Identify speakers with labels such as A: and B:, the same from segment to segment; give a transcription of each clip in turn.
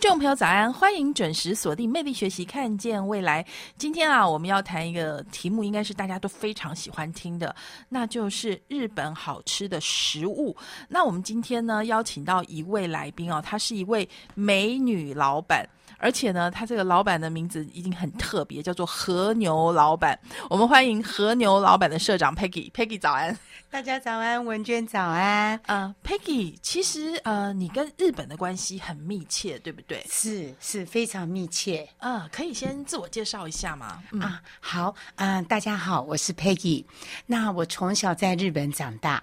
A: 听众朋友早安，欢迎准时锁定魅力学习，看见未来。今天啊，我们要谈一个题目，应该是大家都非常喜欢听的，那就是日本好吃的食物。那我们今天呢，邀请到一位来宾哦，她是一位美女老板。而且呢，他这个老板的名字已经很特别，叫做和牛老板。我们欢迎和牛老板的社长 Peggy，Peggy 早安，
B: 大家早安，文娟早安。
A: 呃，Peggy，其实呃，你跟日本的关系很密切，对不对？
B: 是，是非常密切。
A: 呃，可以先自我介绍一下吗？
B: 啊，好，嗯，大家好，我是 Peggy。那我从小在日本长大，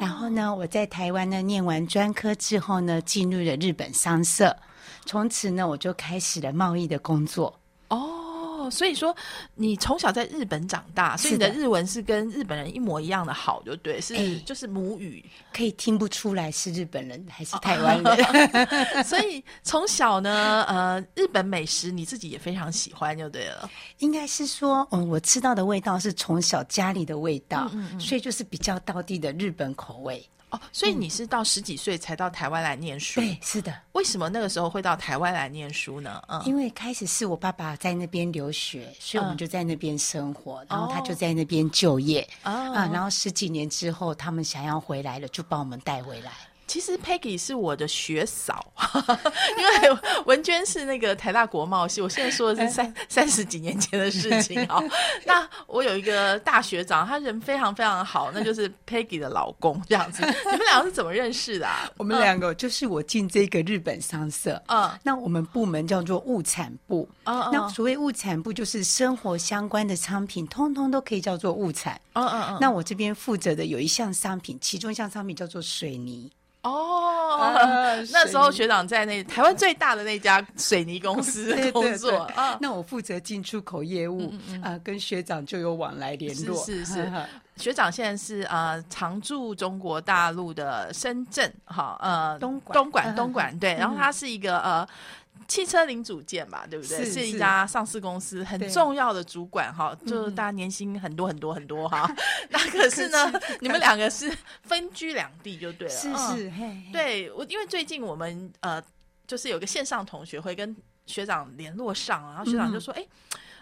B: 然后呢，我在台湾呢念完专科之后呢，进入了日本商社。从此呢，我就开始了贸易的工作。
A: 哦，所以说你从小在日本长大，所以你的日文是跟日本人一模一样的好，就对，是就是母语，
B: 可以听不出来是日本人还是台湾人。
A: 所以从小呢，呃，日本美食你自己也非常喜欢，就对了。
B: 应该是说，嗯，我吃到的味道是从小家里的味道，所以就是比较道地的日本口味。
A: 哦，所以你是到十几岁才到台湾来念书？
B: 对，是的。
A: 为什么那个时候会到台湾来念书呢？
B: 嗯，因为开始是我爸爸在那边留学，所以我们就在那边生活，然后他就在那边就业啊。然后十几年之后，他们想要回来了，就把我们带回来。
A: 其实 Peggy 是我的学嫂，因为文娟是那个台大国贸系。我现在说的是三三十几年前的事情啊。那我有一个大学长，他人非常非常好，那就是 Peggy 的老公这样子。你们两个是怎么认识的？
B: 我们两个就是我进这个日本商社，嗯，那我们部门叫做物产部，嗯那所谓物产部就是生活相关的商品，通通都可以叫做物产，嗯嗯嗯。那我这边负责的有一项商品，其中一项商品叫做水泥。
A: 哦，那时候学长在那台湾最大的那家水泥公司 工作
B: 啊。那我负责进出口业务啊，跟学长就有往来联络。
A: 是是，学长现在是呃，常驻中国大陆的深圳，哈呃
B: 东
A: 东莞东莞对，然后他是一个呃。汽车零组件吧，对不对？是一家上市公司，很重要的主管哈，就是大家年薪很多很多很多哈。那可是呢，你们两个是分居两地就对了。
B: 是是，
A: 对我因为最近我们呃，就是有个线上同学会跟学长联络上，然后学长就说：“哎。”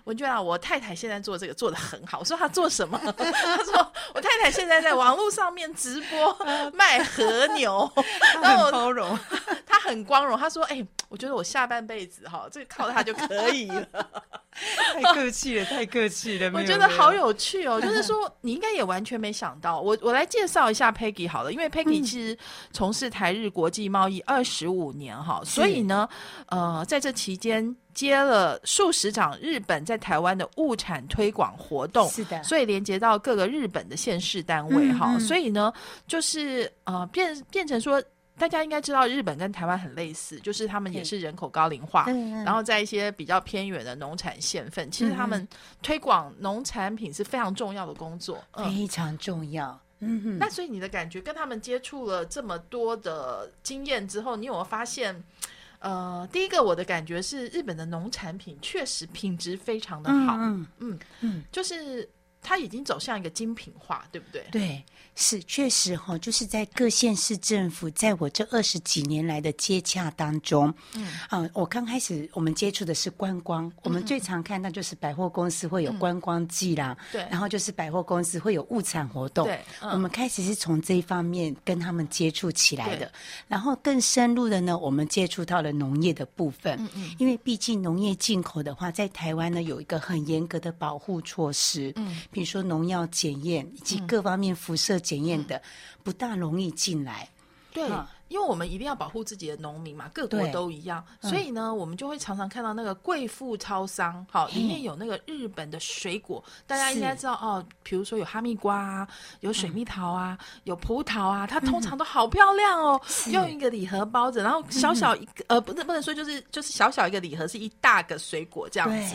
A: 文娟啊，我太太现在做这个做的很好。我说她做什么？她说我太太现在在网络上面直播卖和牛，
B: 她很包容，
A: 她很光荣。她说：“哎，我觉得我下半辈子哈，这个靠她就可以了。”
B: 太客气了，太客气了。
A: 我觉得好有趣哦，就是说你应该也完全没想到。我我来介绍一下 Peggy 好了，因为 Peggy 其实从事台日国际贸易二十五年哈，所以呢，呃，在这期间。接了数十场日本在台湾的物产推广活动，
B: 是的，
A: 所以连接到各个日本的县市单位哈，所以呢，就是呃变变成说，大家应该知道日本跟台湾很类似，就是他们也是人口高龄化，然后在一些比较偏远的农产县份，其实他们推广农产品是非常重要的工作，
B: 非常重要。
A: 嗯哼，那所以你的感觉跟他们接触了这么多的经验之后，你有没有发现？呃，第一个我的感觉是，日本的农产品确实品质非常的好，嗯。嗯嗯，就是它已经走向一个精品化，对不对？
B: 对。是，确实哈，就是在各县市政府，在我这二十几年来的接洽当中，嗯，啊，我刚开始我们接触的是观光，我们最常看到就是百货公司会有观光季啦，
A: 对，
B: 然后就是百货公司会有物产活动，
A: 对，
B: 我们开始是从这一方面跟他们接触起来的，然后更深入的呢，我们接触到了农业的部分，嗯嗯，因为毕竟农业进口的话，在台湾呢有一个很严格的保护措施，嗯，比如说农药检验以及各方面辐射。检验的不大容易进来，
A: 对，因为我们一定要保护自己的农民嘛，各国都一样，所以呢，我们就会常常看到那个贵妇超商，好，里面有那个日本的水果，大家应该知道哦，比如说有哈密瓜啊，有水蜜桃啊，有葡萄啊，它通常都好漂亮哦，用一个礼盒包着，然后小小一个，呃，不能不能说就是就是小小一个礼盒是一大个水果这样子。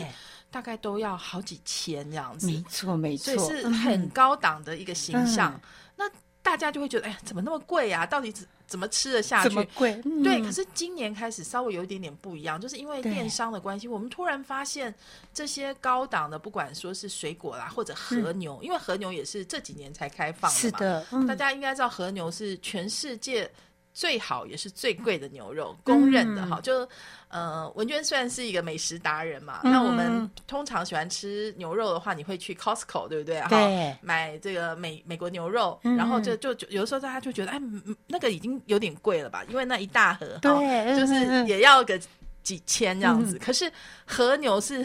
A: 大概都要好几千这样子，
B: 没错没错，
A: 所以是很高档的一个形象。那大家就会觉得，哎呀，怎么那么贵啊？到底怎怎么吃得下去？
B: 怎么贵？
A: 对，可是今年开始稍微有一点点不一样，就是因为电商的关系，我们突然发现这些高档的，不管说是水果啦，或者和牛，因为和牛也是这几年才开放
B: 的嘛，
A: 大家应该知道和牛是全世界。最好也是最贵的牛肉，公认的哈。就呃，文娟虽然是一个美食达人嘛，那我们通常喜欢吃牛肉的话，你会去 Costco 对不对？
B: 对，
A: 买这个美美国牛肉，然后就就有的时候大家就觉得，哎，那个已经有点贵了吧？因为那一大盒，
B: 对，
A: 就是也要个几千这样子。可是和牛是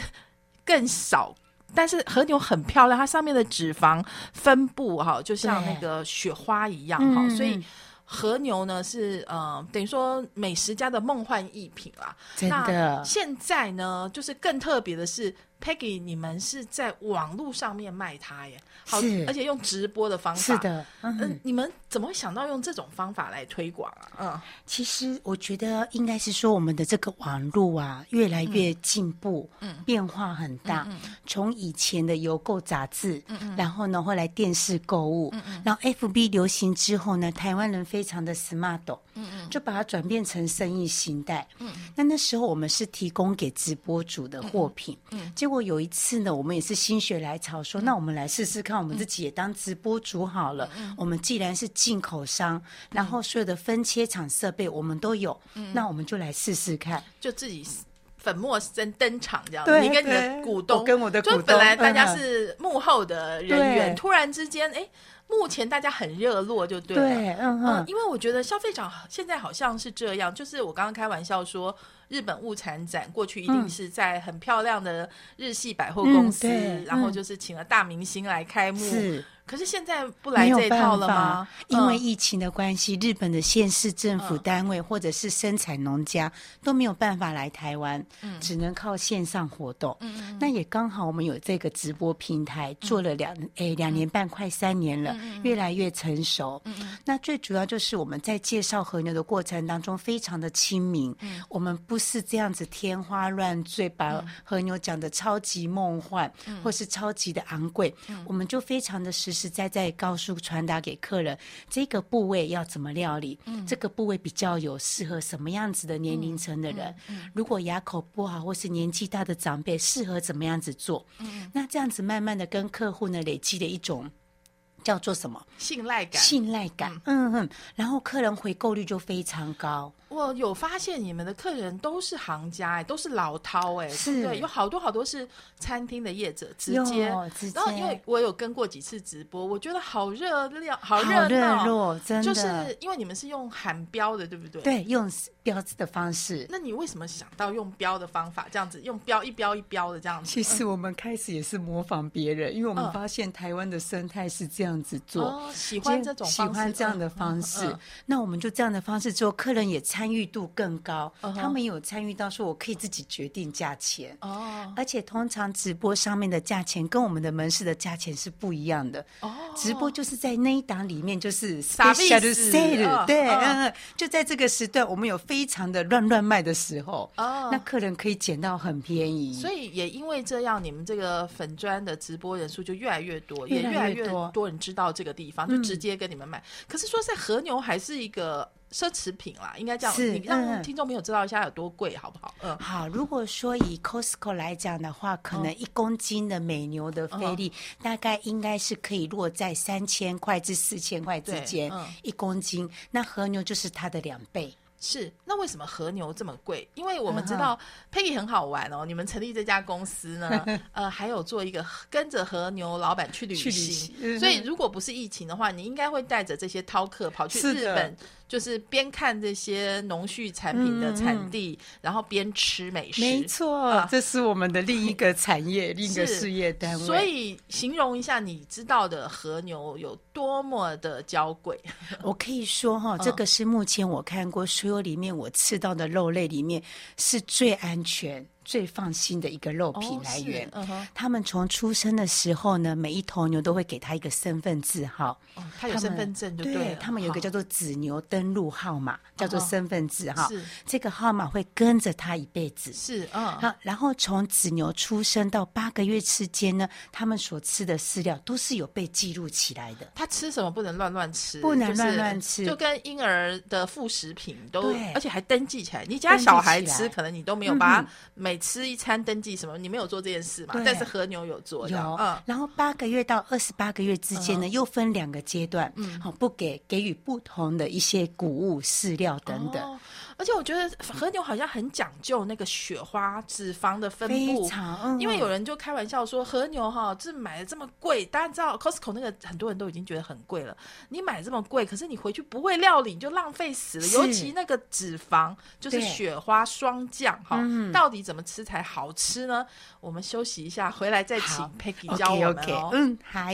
A: 更少，但是和牛很漂亮，它上面的脂肪分布哈，就像那个雪花一样哈，所以。和牛呢是呃等于说美食家的梦幻一品啦，
B: 真的。
A: 现在呢，就是更特别的是。Peggy，你们是在网络上面卖它耶？好，而且用直播的方法。
B: 是的，
A: 嗯，你们怎么会想到用这种方法来推广啊？嗯，
B: 其实我觉得应该是说我们的这个网络啊，越来越进步，嗯，变化很大。从以前的邮购杂志，嗯嗯，然后呢，后来电视购物，嗯嗯，然后 FB 流行之后呢，台湾人非常的 smart，嗯嗯，就把它转变成生意形态。嗯，那那时候我们是提供给直播主的货品，嗯。结果有一次呢，我们也是心血来潮，说那我们来试试看，我们自己也当直播主好了。我们既然是进口商，然后所有的分切厂设备我们都有，那我们就来试试看，
A: 就自己粉墨登登场这样。你跟你的股东，
B: 跟我的股东，就
A: 本来大家是幕后的人员，突然之间，哎，目前大家很热络，就对了。嗯嗯，因为我觉得消费者现在好像是这样，就是我刚刚开玩笑说。日本物产展过去一定是在很漂亮的日系百货公司，然后就是请了大明星来开幕。可是现在不来这套了吗？
B: 因为疫情的关系，日本的县市政府单位或者是生产农家都没有办法来台湾，只能靠线上活动。那也刚好我们有这个直播平台，做了两诶两年半，快三年了，越来越成熟。那最主要就是我们在介绍和牛的过程当中，非常的亲民。我们不是这样子天花乱坠，把和牛讲的超级梦幻，或是超级的昂贵，我们就非常的实。实在在告诉传达给客人，这个部位要怎么料理，这个部位比较有适合什么样子的年龄层的人。如果牙口不好或是年纪大的长辈，适合怎么样子做？那这样子慢慢的跟客户呢累积的一种。叫做什么？
A: 信赖感，
B: 信赖感，嗯嗯，然后客人回购率就非常高。
A: 我有发现你们的客人都是行家哎，都是老饕哎，
B: 是，
A: 对，有好多好多是餐厅的业者，直接，然后因为我有跟过几次直播，我觉得好热闹，好热
B: 闹，真的，
A: 就是因为你们是用喊标的，对不对？
B: 对，用标志的方式。
A: 那你为什么想到用标的方法，这样子用标一标一标的这样子？
B: 其实我们开始也是模仿别人，因为我们发现台湾的生态是这样。子做，
A: 喜欢这种
B: 喜欢这样的方式，那我们就这样的方式做，客人也参与度更高，他们有参与到说我可以自己决定价钱。哦，而且通常直播上面的价钱跟我们的门市的价钱是不一样的。哦，直播就是在那一档里面就是
A: special sale，
B: 对，嗯，就在这个时段我们有非常的乱乱卖的时候哦，那客人可以捡到很便宜，
A: 所以也因为这样，你们这个粉砖的直播人数就越来越多，也越来越多人。知道这个地方就直接跟你们买，可是说在和牛还是一个奢侈品啦，应该这样，你让听众朋友知道一下有多贵，好不好？
B: 嗯，好。如果说以 Costco 来讲的话，可能一公斤的美牛的菲力大概应该是可以落在三千块至四千块之间一公斤，那和牛就是它的两倍。
A: 是，那为什么和牛这么贵？因为我们知道 Peggy 很好玩哦。你们成立这家公司呢，呃，还有做一个跟着和牛老板去旅行。所以如果不是疫情的话，你应该会带着这些饕客跑去日本。就是边看这些农畜产品的产地，然后边吃美食。
B: 没错，这是我们的另一个产业，另一个事业单位。
A: 所以，形容一下你知道的和牛有多么的娇贵。
B: 我可以说哈，这个是目前我看过所有里面我吃到的肉类里面是最安全。最放心的一个肉品来源。他们从出生的时候呢，每一头牛都会给他一个身份字号。
A: 哦，他有身份证就
B: 对他们有一个叫做子牛登录号码，叫做
A: 哦
B: 身份字号。
A: 是
B: 这个号码会跟着他一辈子。
A: 是嗯
B: 好，然后从子牛出生到八个月之间呢，他们所吃的饲料都是有被记录起来的。
A: 他吃什么不能乱乱吃，
B: 不能乱乱吃
A: 就跟婴儿的副食品都
B: 对，
A: 而且还登记起来。你家小孩吃，可能你都没有把
B: 嗯
A: 它每吃一餐登记什么，你没有做这件事嘛？但是和牛有做，
B: 有，
A: 嗯，
B: 然后八个月到二十八个月之间呢，又分两个阶段，嗯，好，不给给予不同的一些谷物、饲料等等，
A: 哦而且我觉得和牛好像很讲究那个雪花脂肪的分布
B: 非。常，嗯
A: 因为有人就开玩笑说和牛哈，这买的这么贵，大家知道 Costco 那个很多人都已经觉得很贵了。你买这么贵，可是你回去不会料理，你就浪费死了。尤其那个脂肪就是雪花霜降哈，
B: 嗯
A: 到底怎么吃才好吃呢？我们休息一下，回来再请 Peggy 教我们哦。
B: 嗯，嗨。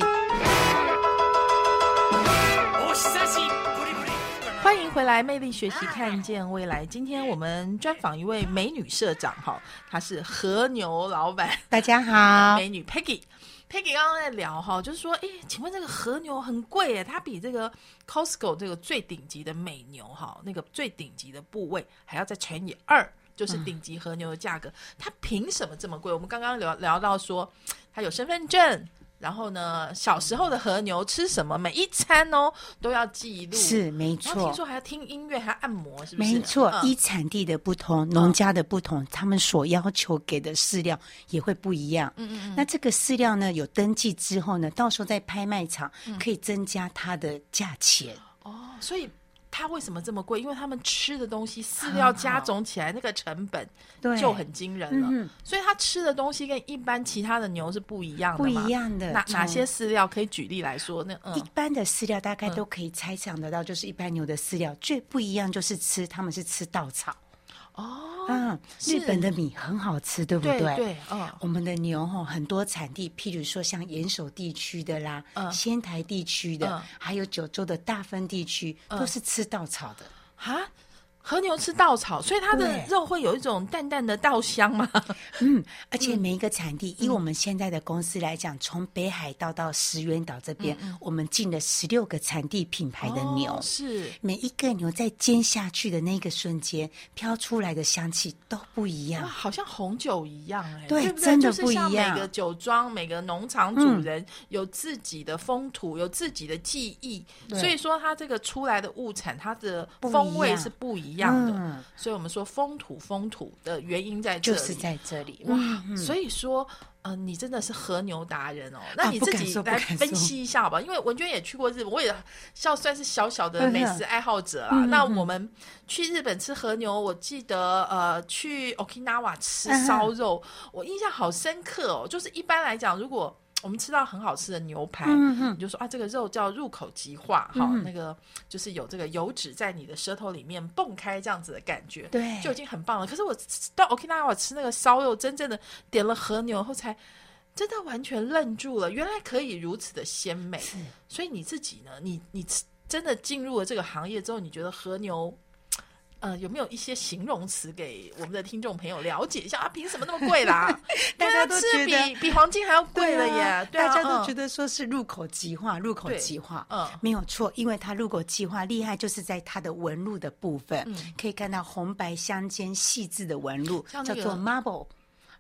A: 欢迎回来，魅力学习，看见未来。今天我们专访一位美女社长哈，她是和牛老板。
B: 大家好，
A: 美女 Peggy。Peggy 刚刚在聊哈，就是说，哎，请问这个和牛很贵耶，它比这个 Costco 这个最顶级的美牛哈，那个最顶级的部位还要再乘以二，就是顶级和牛的价格。它凭什么这么贵？我们刚刚聊聊到说，它有身份证，然后呢，小时候的和牛吃什么，每一餐哦都要记录。
B: 是没错。
A: 听说还要听音乐，还要按摩，是不是？
B: 没错，
A: 嗯
B: 依产地的不同，农家的不同，他们所要求给的饲料也会不一样。嗯嗯嗯那这个饲料呢，有登记之后呢，到时候在拍卖场
A: 嗯
B: 可以增加它的价钱。
A: 哦，所以它为什么这么贵？因为他们吃的东西饲料加总起来那个成本就很惊人了，
B: 嗯
A: 所以它吃的东西跟一般其他的牛是不一样的
B: 不一样的
A: 哪哪些饲料？可以举例来说？那
B: 一
A: 嗯，
B: 般的饲料大概都可以猜想得到，就是一般牛的饲料。最不一样就是吃，他们是吃稻草。
A: 哦，
B: 嗯，日本的米很好吃，对不
A: 对对，哦，
B: 我们的牛吼很多产地，譬如说像岩手地区的啦，
A: 嗯。
B: 仙台地区的，
A: 嗯。
B: 还有九州的大分地区，都是吃稻草的。
A: 哈。和牛吃稻草，所以它的肉会有一种淡淡的稻香嘛。
B: 嗯，而且每一个产地，以我们现在的公司来讲，从北海道到石垣岛这边，我们进了十六个产地品牌的牛。
A: 哦是。
B: 每一个牛在煎下去的那个瞬间，飘出来的香气都不一
A: 哇，
B: 样。
A: 好像红酒一样哎、
B: 对
A: 不对？
B: 真的
A: 就是像
B: 不一样
A: 每个酒庄、每个农场主人有自己的风土，有自己的记忆，
B: 对。
A: 所以说它这个出来的物产，它的风味是不一样的。
B: 嗯
A: 所以我们说风土风土的原因在这里，
B: 就是在这里。
A: 哇，
B: 嗯
A: 所以说。呃，你真的是和牛达人哦，那
B: 啊
A: 你自己来分析一下好吧？因为文娟也去过日本，我也算算是小小的
B: 嗯
A: 美食爱好者啦。
B: 嗯嗯嗯
A: 那我们去日本吃和牛，我记得呃去 Okinawa 吃
B: 嗯
A: 烧肉，我印象好深刻哦。就是一般来讲，如果我们吃到很好吃的牛排，你就说啊，这个肉叫入口即化，哈、那个就是有这个油脂在你的舌头里面蹦开这样子的感觉，
B: 对
A: 就已经很棒了。可是我到 Okinawa 吃那个烧肉，真正的点了和牛后才。真的完全愣住了，原来可以如此的鲜美。所以你自己呢？你你吃真的进入了这个行业之后，你觉得和牛，呃，有没有一些形容词给我们的听众朋友了解一下啊？凭什么那么贵啦？
B: 大家都觉得
A: 比比黄金还要贵了耶！
B: 大家都觉
A: 得
B: 得说是入口即化，入口即化，
A: 嗯
B: 没有错，因为它入口即化厉害，就是在它的纹路的部分，
A: 嗯
B: 可以看到红白相间细致的纹路，
A: 那个
B: 叫做 marble。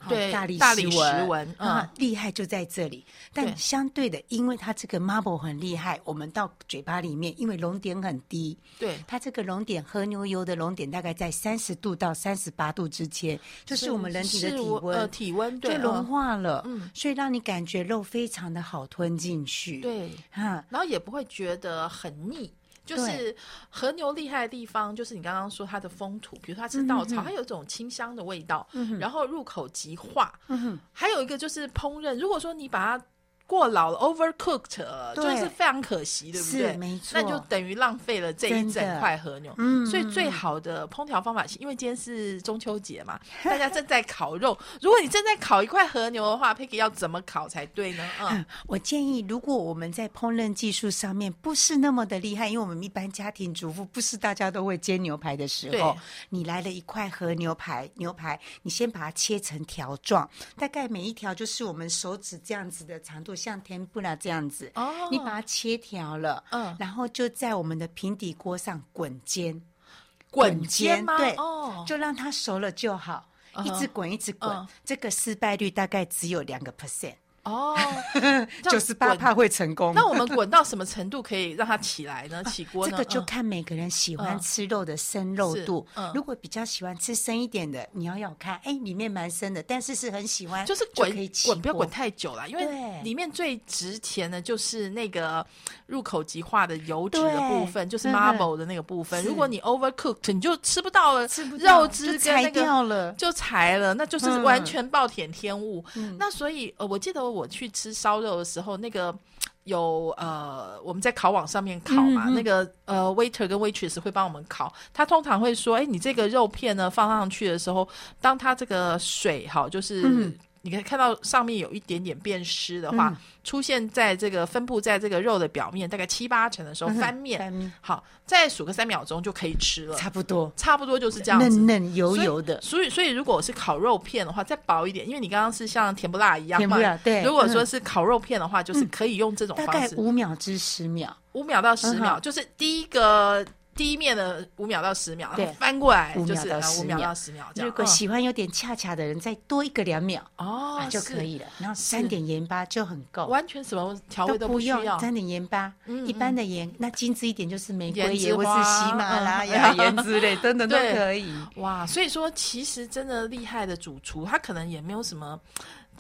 B: 好
A: 对
B: 大理
A: 大理石
B: 纹啊，厉害就在这里。但相对的，因为它这个 marble 很厉害，我们到嘴巴里面，因为熔点很低，
A: 对，
B: 它这个熔点和牛油的熔点大概在三十度到三十八度之间，就是我们人体的体温，
A: 呃体温对
B: 就融
A: 嗯。
B: 化了，
A: 嗯。
B: 所以让你感觉肉非常的好吞进去，，
A: 对，
B: 哈，
A: 然后也不会觉得很腻。就是和牛厉害的地方，就是你刚刚说它的风土，比如说它吃稻草，它有一种清香的味道，然后入口即化。还有一个就是烹饪，如果说你把它过老了，overcooked，了就是非常可惜，对不
B: 是
A: 对？
B: 没错
A: 那就等于浪费了这一整块和牛。
B: 嗯
A: 所以最好的烹调方法是，因为今天是中秋节嘛，大家正在烤肉。如果你正在烤一块和牛的话，Peggy 要怎么烤才对呢？嗯，
B: 嗯，我建议，如果我们在烹饪技术上面不是那么的厉害，因为我们一般家庭主妇不是大家都会煎牛排的时候，你来了一块和牛排，牛排你先把它切成条状，大概每一条就是我们手指这样子的长度，像甜不拉这样子。
A: 哦。
B: 你把它切条了，
A: 嗯。
B: 然后就在我们的平底锅上滚煎，
A: 滚煎吗？
B: 对，
A: 哦，
B: 就让它熟了就好，一直滚一直滚，
A: 嗯。
B: 这个失败率大概只有两个 percent，
A: 哦，
B: 九十八怕会成功。
A: 那我们滚到什么程度可以让它起来呢？起锅呢？
B: 这个就
A: 嗯
B: 看每个人喜欢
A: 嗯
B: 吃肉的生肉度。
A: 是嗯
B: 如果比较喜欢吃生一点的，你要要看，哎，里面蛮生的，但是是很喜欢，
A: 就是滚
B: 可以
A: 滚不要滚太久了，因为里面最值钱的就是那个入口即化的油脂的部分，就是
B: 嗯
A: marble 的那个部分。如果你 overcooked，你就吃不到了，
B: 吃不到
A: 肉汁跟那个
B: 掉了。
A: 就柴了，那就是
B: 嗯
A: 完全暴殄天物。
B: 嗯
A: 那所以呃，我记得我去吃烧肉的时候，那个。有呃，我们在烤网上面烤嘛，
B: 嗯嗯
A: 那个呃，waiter 跟 waitress 会帮我们烤。他通常会说，哎，你这个肉片呢放上去的时候，当它这个水哈，就是、
B: 嗯
A: 你可以看到上面有一点点变湿的话，
B: 嗯。
A: 出现在这个分布在这个肉的表面，大概七八成的时候
B: 嗯
A: 翻面，
B: 翻面。
A: 好，再数个三秒钟就可以吃了，
B: 差不多，
A: 差不多就是这样子。
B: 嫩嫩油油的。
A: 所以，所以如果是烤肉片的话，再薄一点，因为你刚刚是像甜不辣一样嘛。
B: 甜不辣对。
A: 如果说
B: 嗯
A: 是烤肉片的话，就是可以用这种
B: 大概
A: 方式，
B: 五秒至十秒，
A: 五秒到十秒，
B: 嗯
A: 就是第一个第一面的五秒到十秒，然
B: 对
A: 后翻过来
B: 5
A: 就是
B: 秒到10
A: 呃五秒
B: 秒
A: 到十秒。
B: 如果
A: 嗯
B: 喜欢有点恰恰的人，再多一个两秒
A: 哦
B: 啊就可以了。然后
A: 是
B: 沾点盐巴就很够。
A: 完全什么调味都
B: 不用，沾点盐巴，
A: 嗯
B: 一般的盐，那精致一点就是玫瑰盐或是喜马拉
A: 嗯
B: 雅盐之类，等等都可以。
A: 哇，所以说其实真的厉害的主厨，他可能也没有什么。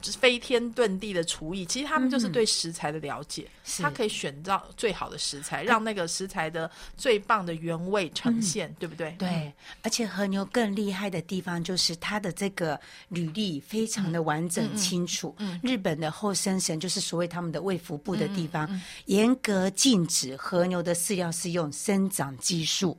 A: 就是飞天遁地的厨艺，其实他们就是对食材的了解，他可以选到最好的食材，让那个食材的最棒的原味呈现，对不对？
B: 嗯。对，而且和牛更厉害的地方就是它的这个履历非常的完整清楚。日本的后生神就是所谓他们的卫福部的地方，严格禁止和牛的饲料是用生长激素。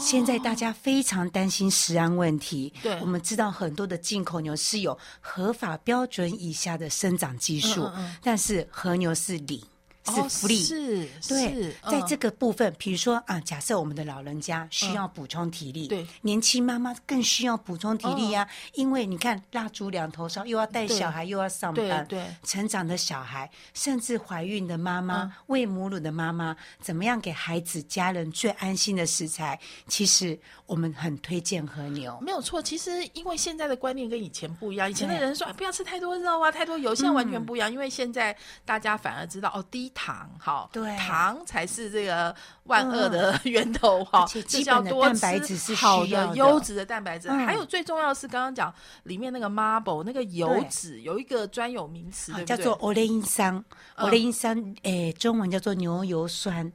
B: 现在大家非常担心食安问题，
A: 对。
B: 我们知道很多的进口牛是有合法标准以下的生长激素，
A: 嗯嗯嗯
B: 但是和牛是零。是
A: 哦
B: free，、
A: 是
B: 对在这个部分，比如说啊，假设我们的老人家需要补充体力，
A: 对。
B: 年轻妈妈更需要补充体力呀、因为你看蜡烛两头烧，又要带小孩，又要上班，
A: 对。对
B: 成长的小孩，甚至怀孕的妈妈、
A: 嗯。
B: 喂母乳的妈妈，怎么样给孩子、家人最安心的食材？其实我们很推荐和牛。
A: 没有错，其实因为现在的观念跟以前不一样，以前的人说、啊、不要吃太多肉啊，太多油，现在完全不一样，因为现在大家反而知道哦，低糖哈，
B: 对
A: 糖才是这个万恶的 源头哈，
B: 而且
A: 就是
B: 基本的
A: 要多
B: 蛋白
A: 吃
B: 质是
A: 好
B: 的
A: 优质的蛋白质，
B: 嗯
A: 还有最重要的是刚刚讲里面那个 marble 那个油脂有一个专有名词？
B: 叫做欧雷因酸，欧雷因酸，诶，中文叫做牛油酸。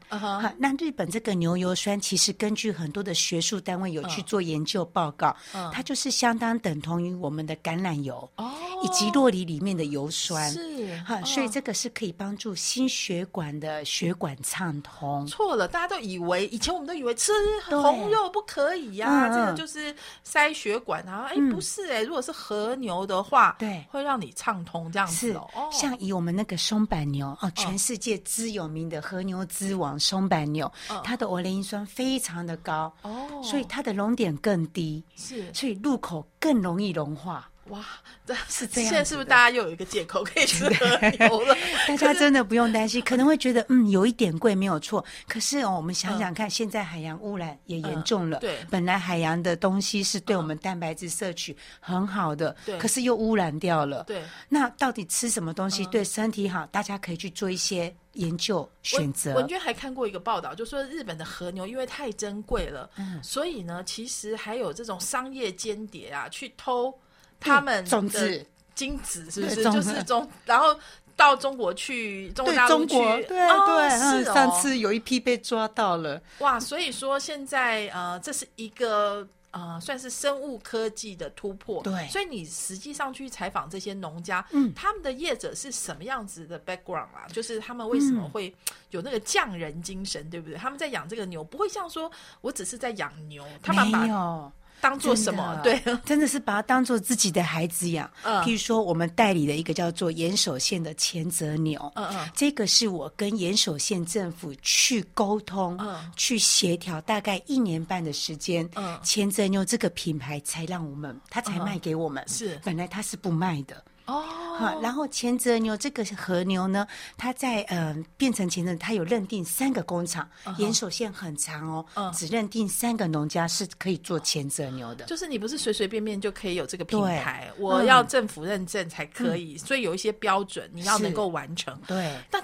B: 那日本这个牛油酸其实根据很多的学术单位有去做研究报告，
A: 嗯
B: 它就是相当等同于我们的橄榄油。
A: 哦，
B: 以及洛梨里面的油酸，
A: 是
B: 哈，
A: 哦
B: 所以这个是可以帮助心血管的血管畅通。
A: 错了，大家都以为以前我们都以为吃
B: 对。
A: 红肉不可以呀、这个就是塞血管啊。哎、不是哎、如果是和牛的话，
B: 对。
A: 会让你畅通这样子
B: 是
A: 哦。哦。
B: 像以我们那个松板牛哦，全世界之有名的和牛之王松板牛，它的欧雷因酸非常的高，
A: 嗯哦，
B: 所以它的熔点更低，
A: 是。
B: 所以入口更容易融化。
A: 哇，这是
B: 这样
A: 现在是不是大家又有一个借口可以吃和牛了？
B: 大家真的不用担心，可能会觉得嗯有一点贵没有错，可是哦，我们想想看，现在海洋污染也严重了。
A: 嗯对
B: 本来海洋的东西是对我们蛋白质摄取很好的，
A: 对
B: 可是又污染掉了。
A: 对。
B: 那到底吃什么东西对身体好？大家可以去做一些研究选择。
A: 文娟还看过一个报道，就说日本的和牛因为太珍贵了，
B: 嗯
A: 所以呢，其实还有这种商业间谍啊，去偷他们的
B: 种子
A: 精子，是不是？就是中，然后到中国去，中国大陆去，
B: 中国，对
A: 哦
B: 对，嗯
A: 是哦
B: 上次有一批被抓到了，
A: 哇，所以说现在呃，这是一个呃，算是生物科技的突破。
B: 对
A: 所以你实际上去采访这些农家，
B: 嗯
A: 他们的业者是什么样子的 background 啊？就是他们为什
B: 嗯
A: 么会有那个匠人精神，对不对？他们在养这个牛，不会像说我只是在养牛，他们
B: 没
A: 把
B: 有。
A: 当做什么？对
B: 真，的是把它当做自己的孩子养。
A: 嗯
B: 譬如说，我们代理的一个叫做岩手县的前泽牛，
A: 嗯嗯
B: 这个是我跟岩手县政府去沟通、
A: 嗯
B: 去协调，大概一年半的时间，
A: 嗯
B: 前泽牛这个品牌才让我们，他才
A: 嗯
B: 卖给我们。
A: 是
B: 本来他是不卖的。
A: 哦
B: 好，然后前泽牛这个和牛呢，它在呃变成前泽，它有认定三个工厂，岩手线很长哦，
A: 嗯
B: 只认定三个农家是可以做前泽牛的。
A: 就是你不是随随便便就可以有这个品
B: 对
A: 牌，我
B: 嗯
A: 要政府认证才可以，所以有一些标准你要能够完成。
B: 对，
A: 但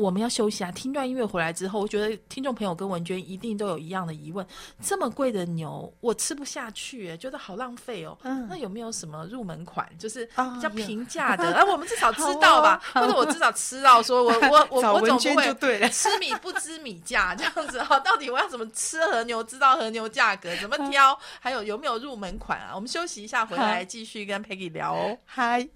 A: 我们要休息啊！听段音乐回来之后，我觉得听众朋友跟文娟一定都有一样的疑问：这么贵的牛，我吃不下去，哎，觉得好浪费哦。
B: 嗯
A: 那有没有什么入门款，就是
B: 啊
A: 比较平价的？哎、我们至少 知道吧，或者我至少吃到，说我我我 我总不会吃米不知米价这样子哈、到底我要怎么吃和牛，知道和牛价格，怎么挑，还有有没有入门款啊？我们休息一下，回来继续跟 Peggy 聊哦。
B: 嗨。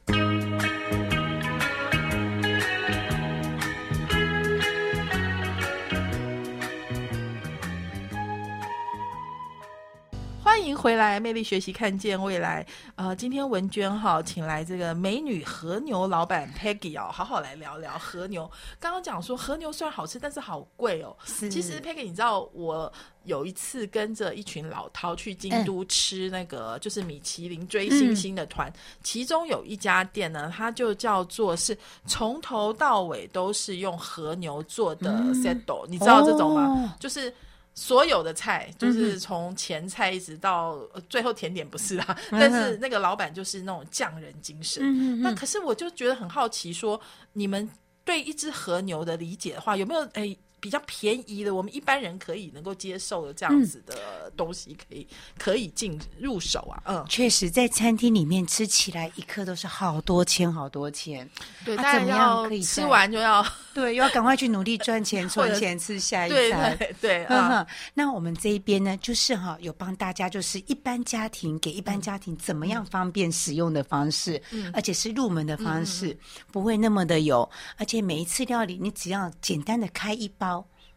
A: 欢迎回来，魅力学习，看见未来。呃，今天文娟哈请来这个美女和牛老板 Peggy 哦，好好来聊聊和牛。刚刚讲说和牛虽然好吃，但是好贵哦。其实 Peggy，你知道我有一次跟着一群老饕去京都吃那个、就是米其林追星星的团，其中有一家店呢，它就叫做是从头到尾都是用和牛做的 setdo，、你知道这种吗？
B: 哦
A: 就是所有的菜，就是从前菜一直到、呃最后甜点不是啦，但是那个老板就是那种匠人精神。
B: 嗯
A: 那可是我就觉得很好奇说你们对一只和牛的理解的话，有没有诶？比较便宜的，我们一般人可以能够接受的这样子的东西，可以、可以进入手啊。嗯，
B: 确实，在餐厅里面吃起来一克都是好多钱，好多钱。
A: 对，
B: 怎么样
A: 要吃
B: 可以吃
A: 完就要
B: 对，又要赶快去努力赚钱、存钱，吃下一餐。
A: 对对
B: 呵
A: 啊，
B: 呵，那我们这一边呢，就是哈，有帮大家就是一般家庭给一般家庭怎么样方便使用的方式，
A: 嗯
B: 而且是入门的方式，不会那么的有，而且每一次料理你只要简单的开一包。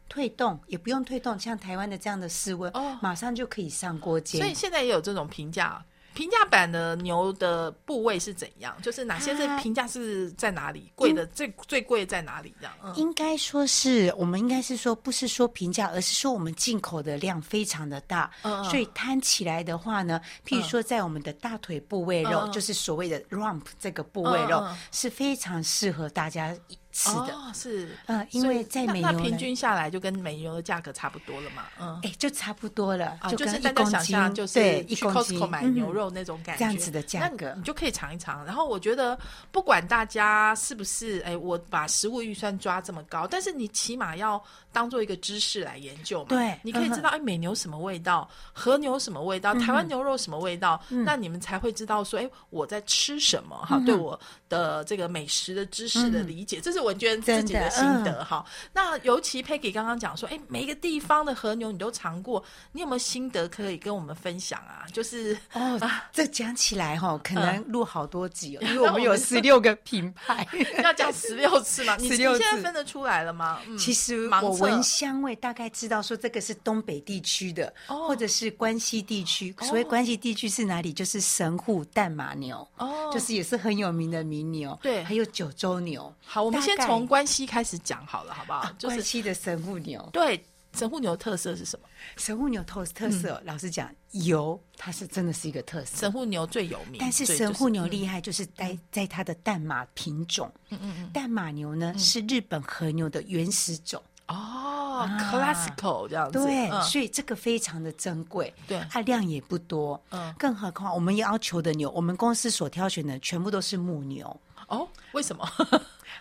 B: 退冻也不用退冻，像台湾的这样的室温，
A: 哦
B: 马上就可以上锅煎。
A: 所以现在也有这种评价。平价版的牛的部位是怎样？就是哪些是
B: 它
A: 评价是在哪里？贵的最最贵在哪里？这样，嗯，
B: 应该说是我们应该是说，不是说平价，而是说我们进口的量非常的大，所以摊起来的话呢，譬如说在我们的大腿部位肉，就是所谓的 rump 这个部位肉，是非常适合大家吃的。
A: 哦，是，
B: 嗯因为在美牛呢
A: 平均下来就跟美牛的价格差不多了嘛，嗯。
B: 哎，就差不多了，
A: 啊，
B: 就
A: 就是大家
B: 跟一公斤
A: 想象，就是去
B: 对一公
A: Costco
B: 斤
A: 买
B: 嗯
A: 牛肉那种感觉，
B: 这样子的价格
A: 你你就可以尝一尝。然后我觉得，不管大家是不是，哎，我把食物预算抓这么高，但是你起码要当做一个知识来研究嘛。
B: 对嗯
A: 你可以知道，哎，美牛什么味道，和牛什么味道，台湾牛肉什么味道，
B: 嗯
A: 那你们才会知道说，哎，我在吃什么哈，对我的这个美食的知识的理解，这是文娟自己的心得哈。那尤其 Peggy 刚刚讲说，哎，每一个地方的和牛你都尝过，你有没有心得可以跟我们分享啊？就是
B: 哦，这讲起来哈，可能录好多集哦，因为
A: 我们
B: 有 十六个品牌。
A: 要讲十六次嘛？你你
B: 16
A: 现在分得出来了吗？嗯
B: 其实我闻香味大概知道说这个是东北地区的，
A: 哦
B: 或者是关西地区。所谓关西地区是哪里？就是神户淡马牛，
A: 哦，
B: 就是也是很有名的名牛。
A: 对
B: 还有九州牛。
A: 好，我们先从关西开始讲好了，好不好？
B: 啊关
A: 就是
B: 西的神户牛，
A: 对神户牛特色是什么？
B: 神户牛特特色哦，老实讲，油它是真的是一个特色。
A: 神户牛最有名，
B: 但是神户牛
A: 嗯
B: 厉害，就是在在它的淡马品种。
A: 嗯嗯嗯，
B: 淡马牛呢是日本和牛的原始种。
A: 哦
B: 啊
A: ，classical 这样子，
B: 对，
A: 嗯。
B: 所以这个非常的珍贵，
A: 对。
B: 它量也不多，
A: 嗯。
B: 更何况我们要求的牛，我们公司所挑选的全部都是母牛，
A: 哦，为什么？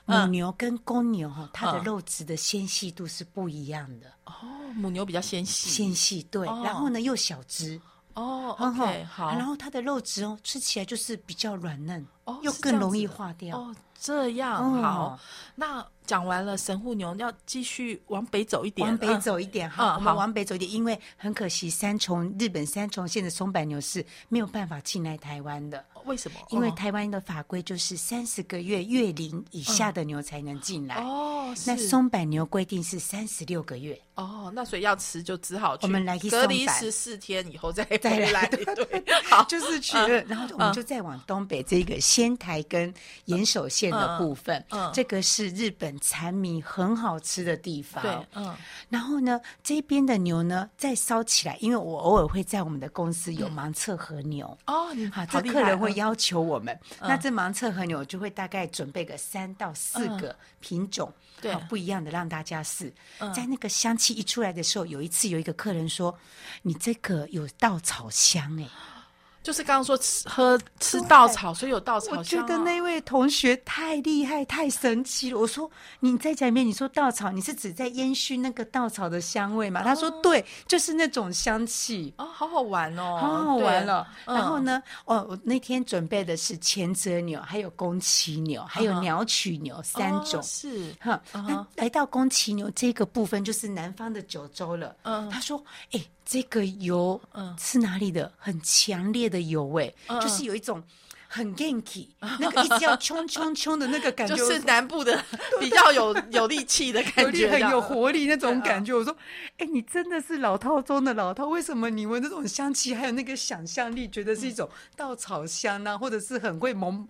B: 母牛跟公牛哈，它的
A: 嗯
B: 肉质的纤细度是不一样的，
A: 哦，母牛比较纤细，
B: 纤细对，
A: 哦。
B: 然后呢又小只，
A: 哦
B: 很好。
A: 好，
B: 然后它的肉质哦，吃起来就是比较软嫩，
A: 哦
B: 又更容易化掉。
A: 哦，这样
B: 哦
A: 好。那讲完了神户牛，要继续往北走一点，
B: 往北
A: 嗯
B: 走一点
A: 嗯
B: 哈，我们往北走一点，因为很可惜，三重日本三重县的松柏牛是没有办法进来台湾的，
A: 为什么？
B: 因为
A: 哦
B: 台湾的法规就是三十个月月龄以下的牛才能进来。
A: 哦，
B: 那松柏牛规定是三十六个月，
A: 哦，那所以要吃就只好去
B: 我们来
A: 隔离十四天以后再
B: 再来，
A: 对，好，
B: 就是去
A: 嗯，
B: 然后我们就再往东北这个仙台跟岩手县的部分，
A: 嗯。嗯
B: 这个是日本产米很好吃的地方。
A: 对，嗯，
B: 然后呢，这边的牛呢再烧起来，因为我偶尔会在我们的公司有盲测和牛。
A: 哦，
B: 好，这客人会
A: 嗯。
B: 要求我们，那这盲测和牛就会大概准备个三到四个品种，
A: 嗯对
B: 不一样的让大家试。在那个香气一出来的时候，有一次有一个客人说：“你这个有稻草香哎、
A: 就是刚刚说吃喝吃稻草，所以有稻草
B: 我觉得那位同学太厉害、太神奇了。我说你在讲里面，你说稻草，你是指在烟熏那个稻草的香味吗？他说对，就是那种香气。
A: 哦，好好玩哦，
B: 好好玩了，
A: 对
B: 然后？
A: 嗯
B: 呢？哦，我那天准备的是前泽牛，还有宫崎牛，还有鸟取牛三种
A: 哦。是，
B: 哈，来到宫崎牛这个部分，就是南方的九州了。
A: 嗯
B: 他说：“哎、这个油，
A: 嗯。
B: 是哪里的？很强烈的油味，
A: 嗯。
B: 就是有一种很 ganky，那个一直要冲冲冲的那个感觉，
A: 就是南部的 比较有有力气的感觉，
B: 力很有活力那种感觉。我说，哎、你真的是老套中的老套，为什么你闻这种香气，还有那个想象力，觉得是一种稻草香啊，或者是很会猛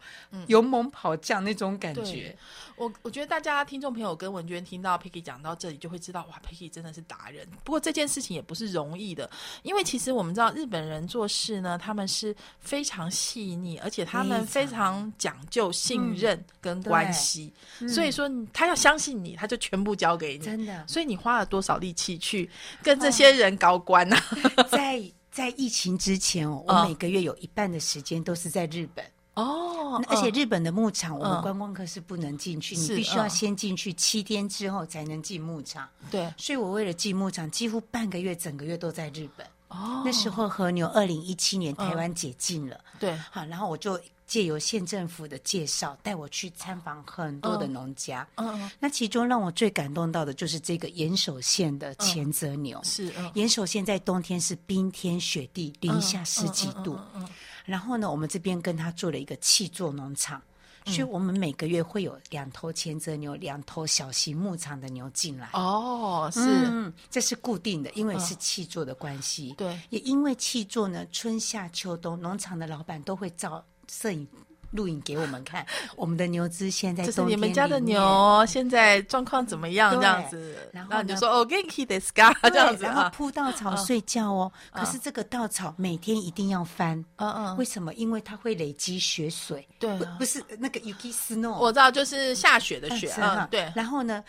B: 勇猛跑将那种感觉？
A: 对？我我觉得大家听众朋友跟文娟听到 Picky 讲到这里，就会知道哇，Picky 真的是达人。不过这件事情也不是容易的，因为其实我们知道日本人做事呢，他们是非常细腻，而且他们非
B: 非
A: 常讲究信任跟关系。所以说，他要相信你，他就全部交给你。
B: 真的，
A: 所以你花了多少力气去跟这些人高官呢、
B: 在在疫情之前哦，
A: 嗯
B: 我每个月有一半的时间都是在日本。
A: 哦
B: 而且日本的牧场，我
A: 嗯
B: 们观光客是不能进去，你必须要
A: 嗯
B: 先进去七天之后才能进牧场。
A: 对
B: 所以我为了进牧场，几乎半个月、整个月都在日本。
A: 哦
B: 那时候和牛二零一七年台湾解禁了，
A: 对
B: 好，然后我就借由县政府的介绍，带我去参访很多的农家。
A: 嗯嗯
B: 那其中让我最感动到的就是这个岩手县的前泽牛。
A: 是嗯
B: 岩手县在冬天是冰天雪地，零下十几度。
A: 嗯
B: 然后呢，我们这边跟他做了一个气作农场，
A: 嗯
B: 所以我们每个月会有两头前泽牛、两头小型牧场的牛进来。
A: 哦是、
B: 嗯，这是固定的，因为是气作的关系。
A: 对
B: 也因为气作呢，春夏秋冬农场的老板都会照摄影录影给我们看，我们的牛只现在
A: 就是你们家的牛现在状况怎么样？这样子，
B: 然后
A: 你就
B: 呢
A: 说哦，genki d e s k a 这样子。
B: 然后
A: 啊，
B: 铺稻草睡觉哦。可是这个稻草每天一定要翻，
A: 嗯嗯，
B: 为什么？因为它会累积雪水。
A: 对啊。
B: 不不是那个 yuki snow，
A: 我知道，就是下雪的
B: 嗯
A: 雪，嗯，对，
B: 然后呢，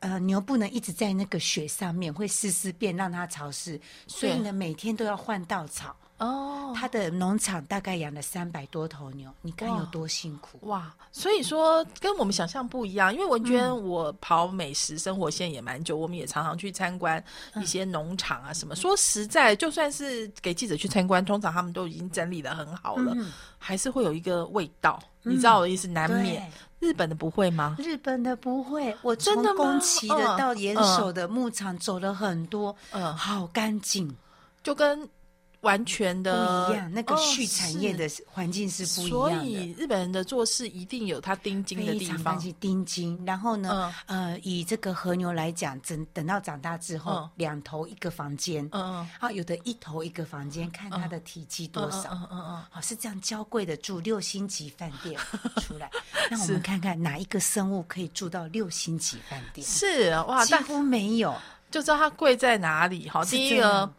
B: 呃，牛不能一直在那个雪上面，会湿湿变，让它潮湿，所以呢，每天都要换稻草。
A: 哦，
B: 他的农场大概养了三百多头牛，你看有多辛苦。
A: 哇，所以说跟我们想象不一样，因为文娟
B: 嗯
A: 我跑美食生活线也蛮久，我们也常常去参观一些农场啊什么。说实在，就算是给记者去参观，通常他们都已经整理的很好了，
B: 嗯
A: 还是会有一个味道，你知道我的意思，难免。日本的不会吗？
B: 日本的不会，我从
A: 真的吗
B: 宫崎的
A: 嗯
B: 到岩手的牧场走了很多，
A: 嗯
B: 好干净，
A: 就跟完全
B: 不
A: 的
B: 一样。那个
A: 哦
B: 畜产业的
A: 是
B: 环境是不一
A: 所
B: 样的。
A: 以日本人的做事一定有他钉钉的地方
B: 常干。净，丁金。然后呢，呃，以这个和牛来讲，等等到长大之后
A: 嗯，
B: 两头一个房间，
A: 嗯嗯
B: 啊，有的一头一个房间，看它的体积多少。
A: 嗯嗯嗯
B: 好，是这样娇贵的住六星级饭店 出来，那我
A: 是
B: 们看看哪一个生物可以住到六星级饭店？
A: 是哇，但
B: 几乎没有。
A: 就知道它贵在哪里好。
B: 是
A: 第一个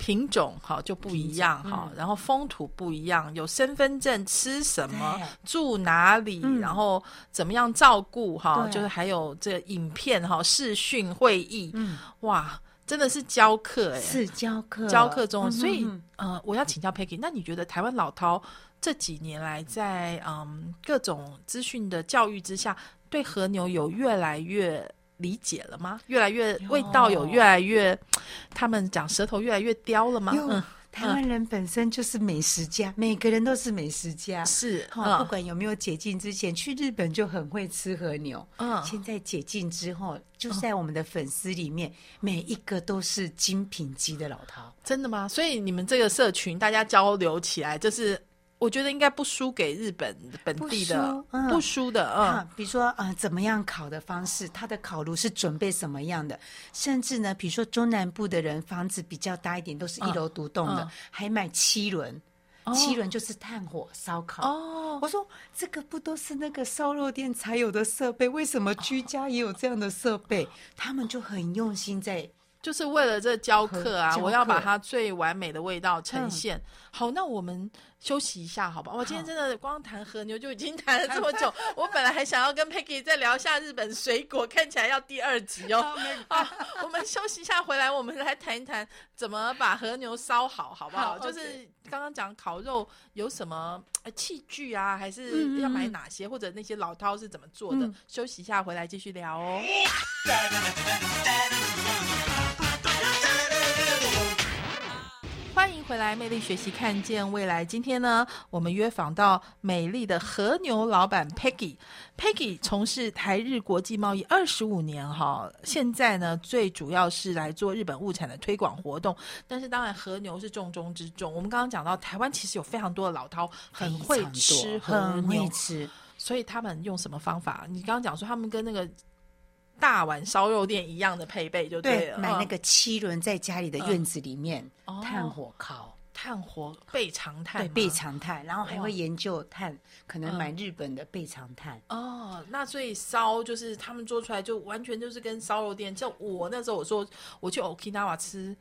A: 品种哈就不一样哈，然后风土不一样，有身份证，吃什么，住哪里，
B: 嗯。
A: 然后怎么样照顾哈，就是还有这个影片哈，视讯会议，
B: 嗯，
A: 哇，真的是教课哎，
B: 是教课，
A: 教课中，
B: 嗯
A: 所以
B: 嗯。
A: 呃，我要请教 Peggy，那你觉得台湾老饕这几年来在嗯各种资讯的教育之下，对和牛有越来越理解了吗？越来越味道有越来越，他们讲舌头越来越刁了吗？
B: 台湾人本身就是美食家，每个人都是美食家。
A: 是，
B: 哈、不管有没有解禁之前，去日本就很会吃和牛。
A: 嗯
B: 现在解禁之后，就在我们的粉丝里面，每一个都是精品级的老饕。
A: 真的吗？所以你们这个社群大家交流起来，就是我觉得应该不输给日本本地的，
B: 不输嗯
A: 的，嗯
B: 啊，比如说呃，怎么样烤的方式，它的烤炉是准备什么样的，甚至呢，比如说中南部的人房子比较大一点，都是一楼独栋的，
A: 嗯
B: 还买七轮，七轮就是炭火烧烤。
A: 哦，
B: 我说这个不都是那个烧肉店才有的设备？为什么居家也有这样的设备？他们就很用心在
A: 就是为了这教课啊，我要把它最完美的味道呈
B: 嗯
A: 现。好，那我们休息一下，好吧？我今天真的光谈和牛就已经谈了这么久，我本来还想要跟 Peggy 再聊一下日本水果，看起来要第二集哦。啊，我们休息一下，回来我们来谈一谈怎么把和牛烧好，好不好？
B: 好
A: 就是刚刚讲烤肉有什么呃器具啊，还是要买哪些，或者那些老饕是怎么做的？
B: 嗯
A: 休息一下，回来继续聊哦。来，魅力学习，看见未来。今天呢，我们约访到美丽的和牛老板 Peggy。Peggy 从事台日国际贸易二十五年哈，现在呢最主要是来做日本物产的推广活动。但是当然和牛是重中之重。我们刚刚讲到，台湾其实有非常多的老饕很会吃和
B: 很
A: 牛
B: 会，吃。
A: 所以他们用什么方法？你刚刚讲说他们跟那个大碗烧肉店一样的配备就对了，
B: 买那
A: 嗯。
B: 个七轮在家里的院子里面、
A: 哦。
B: 炭火烤，
A: 炭火备长炭
B: 备长炭，然后还
A: 哇
B: 会研究炭，可能
A: 嗯
B: 买日本的备长炭。
A: 哦，那所以烧就是他们做出来就完全就是跟烧肉店，就我那时候我说我去 Okinawa 吃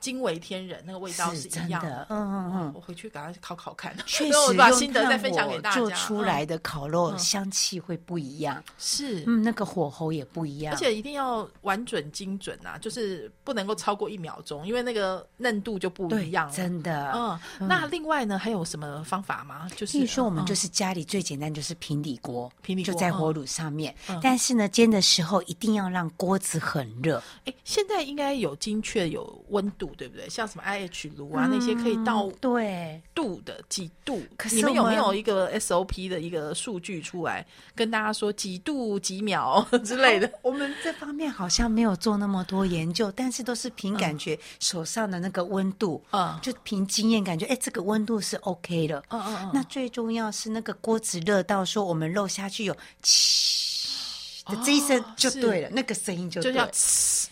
A: 惊为天人，那个味道
B: 是
A: 一样
B: 真的，嗯嗯嗯。
A: 我回去赶快烤烤看，
B: 确
A: 实 我把心得再分享给大家。
B: 做出来
A: 嗯
B: 的烤肉
A: 嗯
B: 香气会不一样，
A: 是。
B: 嗯，那个火候也不一样，
A: 而且一定要完准精准啊，就是不能够超过一秒钟，因为那个嫩度就不一样了。
B: 真的。
A: 嗯，那另外呢，还有什么方法吗？就是
B: 说，我们
A: 嗯
B: 就是家里最简单就是平底锅，就
A: 平底锅就
B: 在火炉上面
A: 嗯。
B: 但是呢，煎的时候一定要让锅子很热，
A: 哎，现在应该有精确有温度，对不对？像什么 IH 炉啊、那些可以到
B: 嗯对，
A: 度的几度？
B: 可是
A: 你们有没有一个 SOP 的一个数据出来，跟大家说几度几秒之类的？
B: 我们这方面好像没有做那么多研究，但是都是凭感觉手上的那个温度，
A: 嗯
B: 就凭经验感觉，哎，这个温度是 OK 的。
A: 嗯嗯嗯
B: 那最重要是那个锅子热到说我们肉下去有切的这一声
A: 哦
B: 就对了，那个声音就对
A: 就要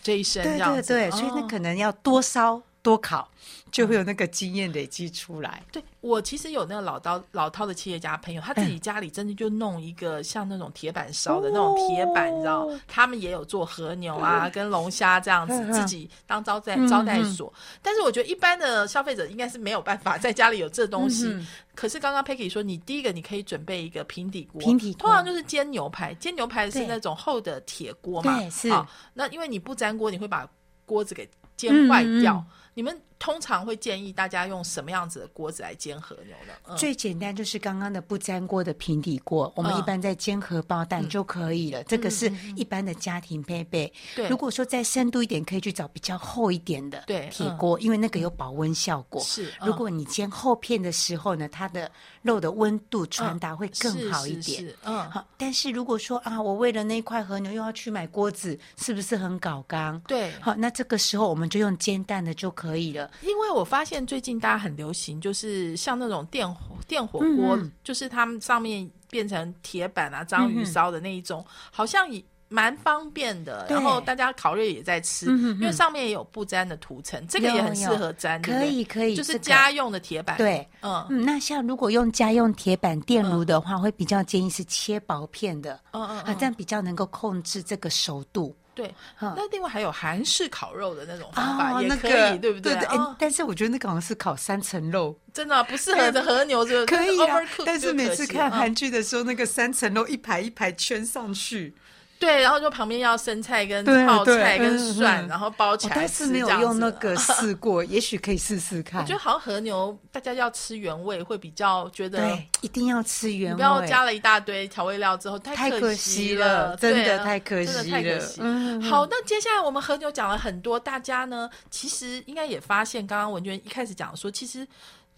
A: 这一声这
B: 对。对对，所以那
A: 哦。
B: 可能要多烧多考，就会有那个经验累积出来。
A: 对我其实有那个老刀老套的企业家朋友，他自己家里真的就弄一个像那种铁板烧的那种铁板，你知道，他们也有做和牛啊跟龙虾这样子，自己当招待
B: 嗯
A: 招待所。但是我觉得一般的消费者应该是没有办法在家里有这东西。
B: 嗯
A: 可是刚刚 Peggy 说，你第一个你可以准备一个平底锅，
B: 平底锅。
A: 通常就是煎牛排，煎牛排是那种厚的铁锅嘛，
B: 对是。
A: 好那因为你不粘锅，你会把锅子给煎坏掉。
B: 嗯嗯嗯
A: 你们通常会建议大家用什么样子的锅子来煎和牛呢？嗯
B: 最简单就是刚刚的不粘锅的平底锅，我们
A: 嗯
B: 一般在煎荷包蛋就可以了。这个是一般的家庭配备。
A: 对
B: 如果说再深度一点，可以去找比较厚一点的
A: 对
B: 铁锅，因为那个有保温效果。
A: 是嗯
B: 如果你煎厚片的时候呢，它的肉的温度传达会更好一点。
A: 嗯，
B: 好，但是如果说啊，我为了那一块和牛又要去买锅子，是不是很搞刚？
A: 对。
B: 好，那这个时候我们就用煎蛋的就可以了。
A: 因为我发现最近大家很流行，就是像那种电火电火锅，
B: 嗯嗯。
A: 就是他们上面变成铁板啊、章鱼烧的那一种，好像也蛮方便的。然后大家烤肉也在吃，因为上面也有不粘的涂层，这个也很适合粘，
B: 可以可以，
A: 就是家用的铁板。，
B: 对。
A: 嗯。
B: 嗯，那像如果用家用铁板电炉的话，会比较建议是切薄片的，
A: 嗯嗯，
B: 这样比较能够控制这个熟度。
A: 对。那另外还有韩式烤肉的那种方法、也可以，对不对？
B: 对但是我觉得那个好像是烤三层肉，
A: 真的啊不适合的和牛，就
B: 可以啊。但是每次看
A: 嗯
B: 韩剧的时候，那个三层肉一排一排圈上去，
A: 对，然后就旁边要生菜跟泡菜跟
B: 嗯
A: 蒜，
B: 嗯
A: 然后包起
B: 我
A: 来吃。
B: 倒是没有用那个试过，也许可以试试看。
A: 我觉得好像和牛，大家要吃原味会比较觉得，
B: 对，一定要吃原味，
A: 不要加了一大堆调味料之后，可
B: 太可
A: 惜
B: 惜了真的太可惜了。嗯
A: 好，那接下来我们和牛讲了很多，大家呢其实应该也发现，刚刚文娟一开始讲说，其实。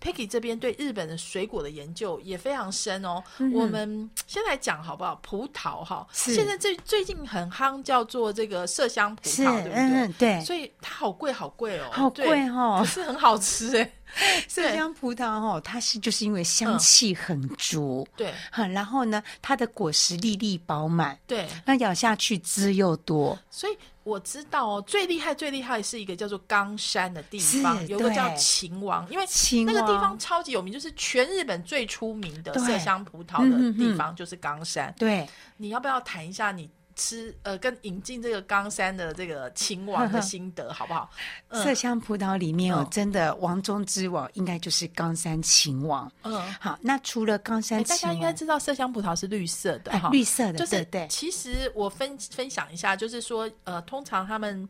A: Peggy 这边对日本的水果的研究也非常深哦。我们先来讲好不好？葡萄哈，
B: 是
A: 现在最最近很夯，叫做这个麝香葡，萄，对不对？
B: 嗯，对，
A: 所以它好贵，好贵哦，
B: 好
A: 对
B: 贵哦
A: 可是很好吃哎。
B: 麝香葡萄哦，它是就是因为香气很足，
A: 对。
B: 很，然后呢，它的果实粒粒饱满，
A: 对，
B: 那咬下去汁又多，
A: 所以我知道哦，最厉害、最厉害是一个叫做冈山的地方，有个叫秦王，因为
B: 秦
A: 那个地方超级有名，就是全日本最出名的
B: 对
A: 麝香葡萄的地方就是冈山。
B: 对，
A: 你要不要谈一下你吃呃跟引进这个冈山的这个秦王的心得，好不好？嗯。
B: 麝香葡萄里面哦
A: 嗯，
B: 真的王中之王应该就是冈山秦王。
A: 嗯。
B: 好，那除了冈
A: 哎
B: 山
A: 大家应该知道麝香葡萄是绿色的
B: 绿色的，
A: 就是
B: 对对，
A: 其实我分分享一下，就是说，呃，通常他们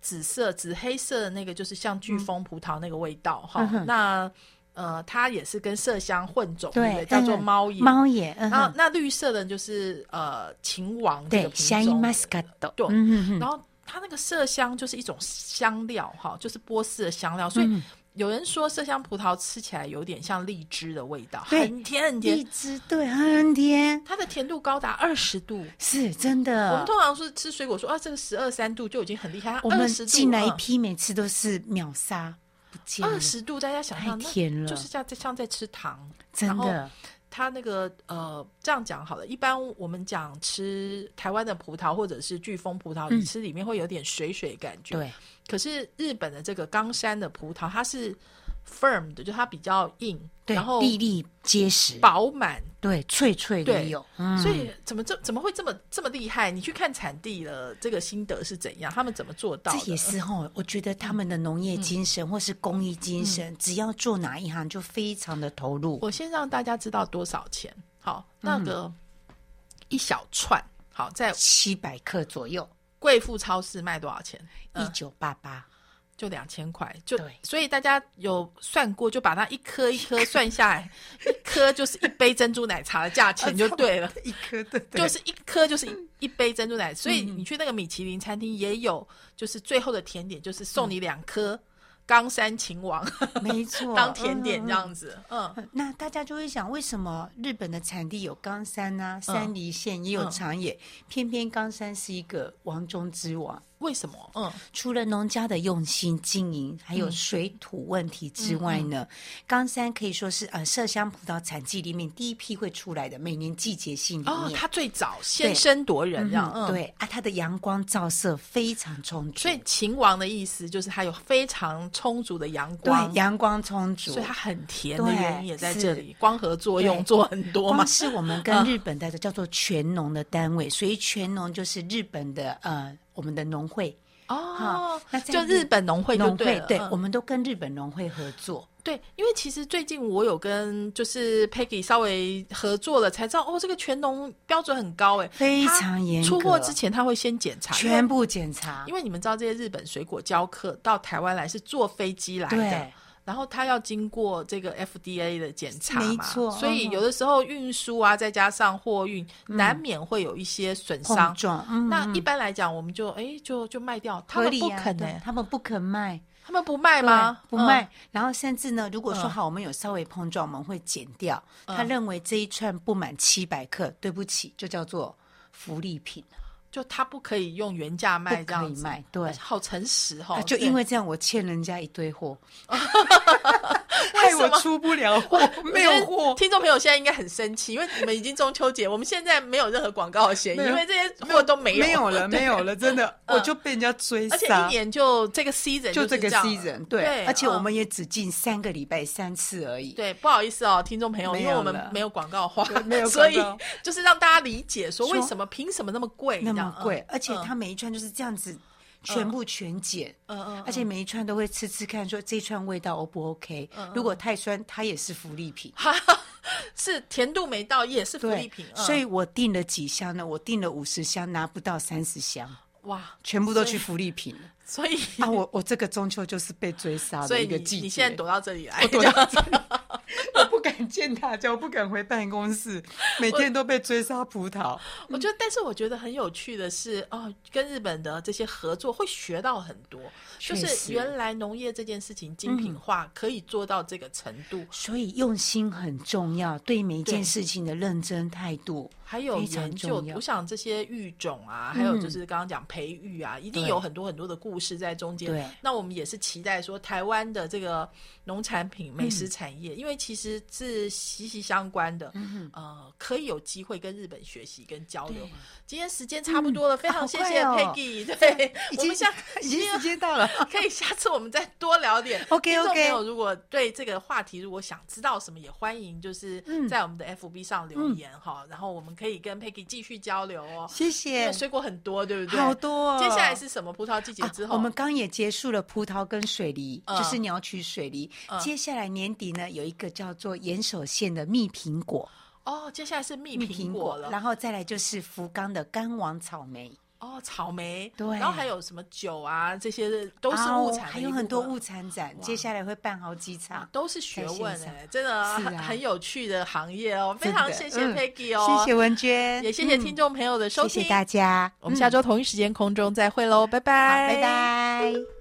A: 紫色、紫黑色的那个，就是像飓风葡萄那个味道哈、
B: 嗯
A: 那呃，它也是跟麝香混种，对？叫做
B: 嗯
A: 猫眼。
B: 猫眼，嗯
A: 然后，那绿色的就是呃秦王这个
B: 对，
A: 品种。对
B: 嗯哼哼
A: 然后它那个麝香就是一种香料哈，就是波斯的香料，所以
B: 嗯
A: 有人说麝香葡萄吃起来有点像荔枝的味道，很甜很甜
B: 荔，枝对，很甜，
A: 它的甜度高达二十度。
B: 是真的
A: 我们。通常是吃水果说啊，这个十二三度就已经很厉害，
B: 我们
A: 二十度
B: 进来一批，每次都是秒杀不见
A: 二，十度，大家想象
B: 太
A: 那
B: 甜了
A: 就是像在像在吃糖。
B: 真
A: 然后
B: 的，
A: 它那个呃，这样讲好了，一般我们讲吃台湾的葡萄或者是飓风葡萄，
B: 嗯
A: 你吃里面会有点水水感觉。。
B: 对，
A: 可是日本的这个冈山的葡萄，它是 firm 的，就它比较硬，然后，
B: 粒粒结实，
A: 饱满。
B: 对，脆脆的有，嗯
A: 所以怎么这怎么会这么这么厉害？你去看产地了这个心得是怎样？他们怎么做到？
B: 这也是哈，我觉得他们的农业精神或是公益精神，只要做哪一行就非常的投入。
A: 我先让大家知道多少钱。好，那
B: 嗯
A: 个一小串，好，在
B: 七百克左右，
A: 贵妇超市卖多少钱？
B: 一九八八，
A: 就两千块，就
B: 对。
A: 所以大家有算过，就把它一颗一颗算下来，一颗就是一杯珍珠奶茶的价钱就对了，
B: 一颗对，
A: 就是一颗就是一一杯珍珠奶，所以
B: 嗯。
A: 你去那个米其林餐厅也有，就是最后的甜点就是送你两颗冈山秦王
B: 没错，
A: 当甜点
B: 嗯
A: 这。样子，嗯
B: 嗯那大家就会想，为什么日本的产地有冈山啊、山梨县也有
A: 嗯
B: 长野，偏偏冈山是一个王中之王？
A: 为什么？嗯，
B: 除了农家的用心经营，还有水土问题之外呢，冈山可以说是呃麝香葡萄产季里面第一批会出来的，每年季节性。
A: 哦，它最早先声夺人这样，嗯，。
B: 对啊，它的阳光照射非常充足，
A: 所以秦王的意思就是它有非常充足的阳
B: 对
A: 光，
B: 阳光充足，
A: 所以它很甜的
B: 对
A: 原因也在这里，光合作用做很多嘛。
B: 光。是我们跟日本的叫做全农的单位，所以全农就是日本的呃我们的农会。
A: 哦就日本农会就
B: 农会对，我们都跟日本农会合作。
A: 对，因为其实最近我有跟就是 Peggy 稍微合作了，才知道哦，这个全农标准很高哎，
B: 非常严格
A: 出货之前他会先检查，
B: 全部检查
A: 因为因为你们知道这些日本水果交客到台湾来是坐飞机来的
B: 对。
A: 然后它要经过这个 FDA 的检查嘛，
B: 没错
A: 所以
B: 嗯
A: 有的时候运输啊，再加上货运，难免会有一些损伤。那一般来讲，我们就哎就就卖掉，他们不肯呢、
B: 对他们不肯卖，
A: 他们不卖吗？
B: 不卖。然后甚至呢，如果说
A: 嗯
B: 好，我们有稍微碰撞，我们会减掉。
A: 嗯
B: 他认为这一串不满七百克，对不起，就叫做福利品，
A: 嗯，就他不可以用原价卖这样子，
B: 卖。对，
A: 好诚实哈、
B: 啊就因为这样，我欠人家一堆货，
A: 为
B: 害
A: 什么？
B: 我出不了货，没有货。
A: 听众朋友现在应该很生气，因为你们已经中秋节，我们现在没有任何广告的嫌疑，因为这些货都没有，
B: 没有了，没有了，真的，
A: 嗯。
B: 我就被人家追
A: 而且
B: 杀
A: 一。年就这个 season
B: 就这个 season，对，而且我
A: 嗯
B: 们也只进三个礼拜三次而已。
A: 对，不好意思哦，听众朋友，因为我们没有广告话
B: 对没有
A: 所以就是让大家理解说为什么凭什么那么贵，
B: 那么贵，而且
A: 嗯。
B: 它每一串就是这样子全部全减。
A: 嗯嗯，
B: 而且每一串都会吃吃看，说这串味道 O 不 OK？、如果太酸，它也是福利品。
A: 是甜度没到也是福利品，嗯
B: 所以我订了几箱呢？我订了五十箱，拿不到三十箱，
A: 哇，
B: 全部都去福利品了。
A: 所以
B: 啊，我我这个中秋就是被追杀的一个季节。
A: 你现在躲到这里来，
B: 我躲到这里，我不敢见大家，我不敢回办公室，每天都被追杀葡萄。
A: 我觉得，但是我觉得很有趣的是，哦，跟日本的这些合作会学到很多，就是原来农业这件事情精品化可以做到这个程度，
B: 所以用心很重要，对每一件事情的认真态度
A: 还有研究我想这些育种啊，还有就是刚刚讲培育啊，一定有很多很多的故事在中间。
B: 对。
A: 那我们也是期待说，台湾的这个农产品、美食产业，因为其实是息息相关的，呃，可以有机会跟日本学习跟交流。今天时间差不多了，非常谢谢 Peggy，对，
B: 已经
A: 我们下
B: 已经时间到了，
A: 可以下次我们再多聊点。
B: OK，OK。
A: 朋友如果对这个话题如果想知道什么，也欢迎就是
B: 嗯。
A: 在我们的 FB 上留言哈、然后我们可以跟 Peggy 继续交流哦。因
B: 谢谢
A: 为。水果很多，对不对？
B: 好多哦
A: 接下来是什么葡萄季节之后？
B: 啊我们刚也结束了葡萄跟水梨，
A: 嗯
B: 就是鸟取水梨。
A: 嗯
B: 接下来年底呢，有一个叫做岩手县的蜜苹果，
A: 哦，接下来是蜜
B: 蜜
A: 苹果了。
B: 然后再来就是福冈的干王草莓，
A: 哦，草莓，
B: 对。
A: 然后还有什么酒啊，这些都是
B: 啊
A: 物产
B: 还有很多物产展，接下来会办好几场。
A: 都是学问哎、真的很,、很有趣的行业哦。非常谢谢
B: 嗯
A: Peggy 哦，
B: 谢谢文娟，
A: 也谢谢
B: 嗯
A: 听众朋友的收听，
B: 谢谢大家，
A: 我们下
B: 嗯。
A: 周同一时间空中再会喽，拜拜，
B: 拜拜。